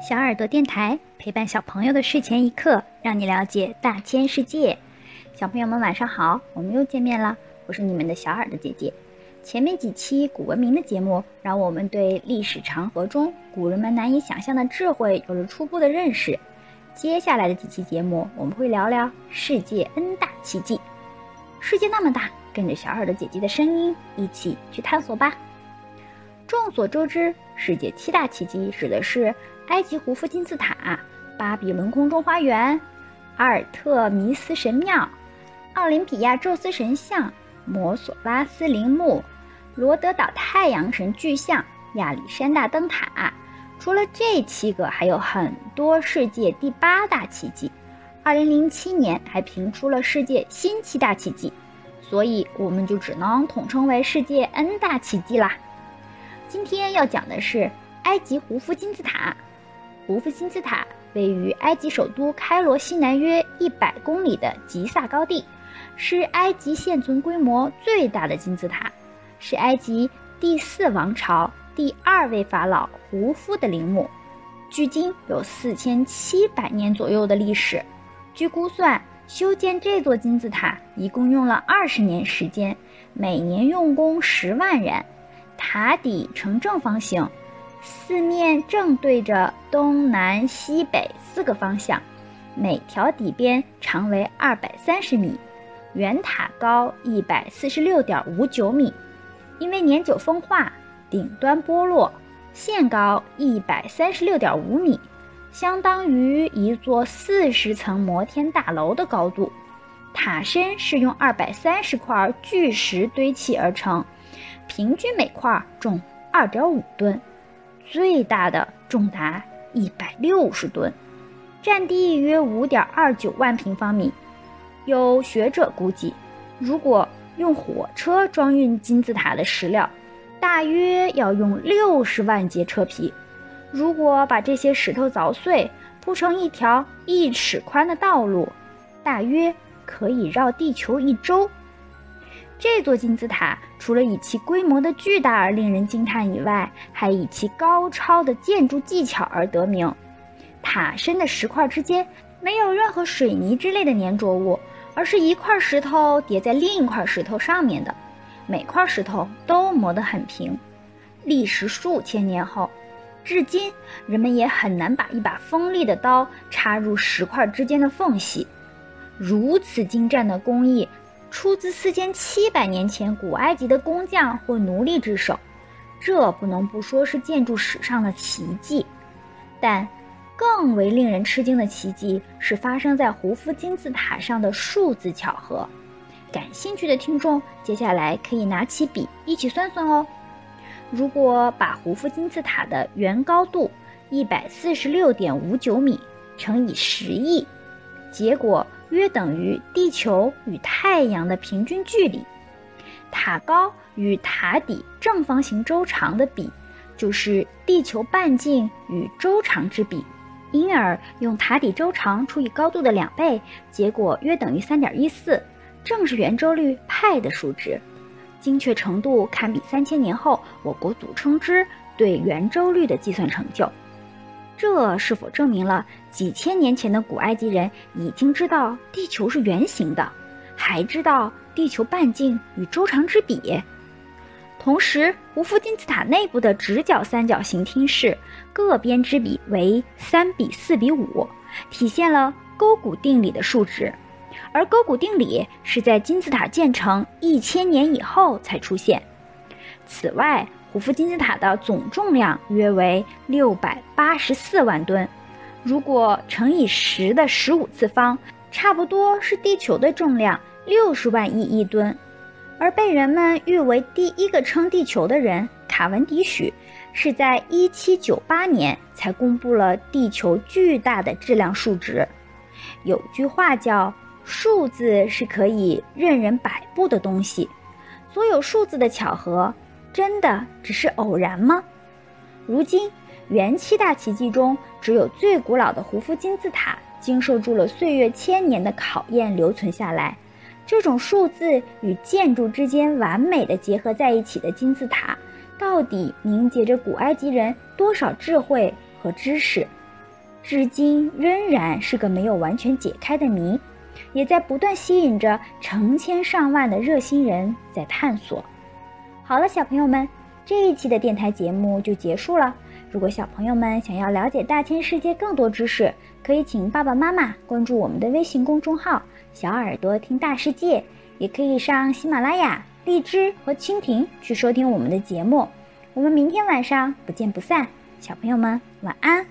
小耳朵电台陪伴小朋友的睡前一刻，让你了解大千世界。小朋友们晚上好，我们又见面了，我是你们的小耳朵姐姐。前面几期古文明的节目，让我们对历史长河中古人们难以想象的智慧有了初步的认识。接下来的几期节目，我们会聊聊世界 N 大奇迹。世界那么大，跟着小耳朵姐姐的声音一起去探索吧。众所周知，世界七大奇迹指的是埃及胡夫金字塔、巴比伦空中花园、阿尔特弥斯神庙、奥林匹亚宙斯神像、摩索拉斯陵墓、罗德岛太阳神巨像、亚历山大灯塔。除了这七个，还有很多世界第八大奇迹。二零零七年还评出了世界新七大奇迹，所以我们就只能统称为世界 N 大奇迹啦。今天要讲的是埃及胡夫金字塔。胡夫金字塔位于埃及首都开罗西南约一百公里的吉萨高地，是埃及现存规模最大的金字塔，是埃及第四王朝第二位法老胡夫的陵墓，距今有四千七百年左右的历史。据估算，修建这座金字塔一共用了二十年时间，每年用工十万人。塔底呈正方形，四面正对着东南西北四个方向，每条底边长为二百三十米，圆塔高一百四十六点五九米。因为年久风化，顶端剥落，现高一百三十六点五米，相当于一座四十层摩天大楼的高度。塔身是用二百三十块巨石堆砌而成。平均每块重二点五吨，最大的重达一百六十吨，占地约五点二九万平方米。有学者估计，如果用火车装运金字塔的石料，大约要用六十万节车皮。如果把这些石头凿碎，铺成一条一尺宽的道路，大约可以绕地球一周。这座金字塔除了以其规模的巨大而令人惊叹以外，还以其高超的建筑技巧而得名。塔身的石块之间没有任何水泥之类的粘着物，而是一块石头叠在另一块石头上面的，每块石头都磨得很平。历时数千年后，至今人们也很难把一把锋利的刀插入石块之间的缝隙。如此精湛的工艺。出自四千七百年前古埃及的工匠或奴隶之手，这不能不说是建筑史上的奇迹。但更为令人吃惊的奇迹是发生在胡夫金字塔上的数字巧合。感兴趣的听众，接下来可以拿起笔一起算算哦。如果把胡夫金字塔的原高度一百四十六点五九米乘以十亿，结果。约等于地球与太阳的平均距离，塔高与塔底正方形周长的比，就是地球半径与周长之比。因而用塔底周长除以高度的两倍，结果约等于三点一四，正是圆周率派的数值，精确程度堪比三千年后我国祖称之对圆周率的计算成就。这是否证明了几千年前的古埃及人已经知道地球是圆形的，还知道地球半径与周长之比？同时，胡夫金字塔内部的直角三角形厅室各边之比为三比四比五，体现了勾股定理的数值。而勾股定理是在金字塔建成一千年以后才出现。此外，胡夫金字塔的总重量约为六百八十四万吨，如果乘以十的十五次方，差不多是地球的重量六十万亿亿吨。而被人们誉为第一个称地球的人卡文迪许，是在一七九八年才公布了地球巨大的质量数值。有句话叫“数字是可以任人摆布的东西”，所有数字的巧合。真的只是偶然吗？如今，元七大奇迹中，只有最古老的胡夫金字塔经受住了岁月千年的考验，留存下来。这种数字与建筑之间完美的结合在一起的金字塔，到底凝结着古埃及人多少智慧和知识？至今仍然是个没有完全解开的谜，也在不断吸引着成千上万的热心人在探索。好了，小朋友们，这一期的电台节目就结束了。如果小朋友们想要了解大千世界更多知识，可以请爸爸妈妈关注我们的微信公众号“小耳朵听大世界”，也可以上喜马拉雅、荔枝和蜻蜓去收听我们的节目。我们明天晚上不见不散，小朋友们晚安。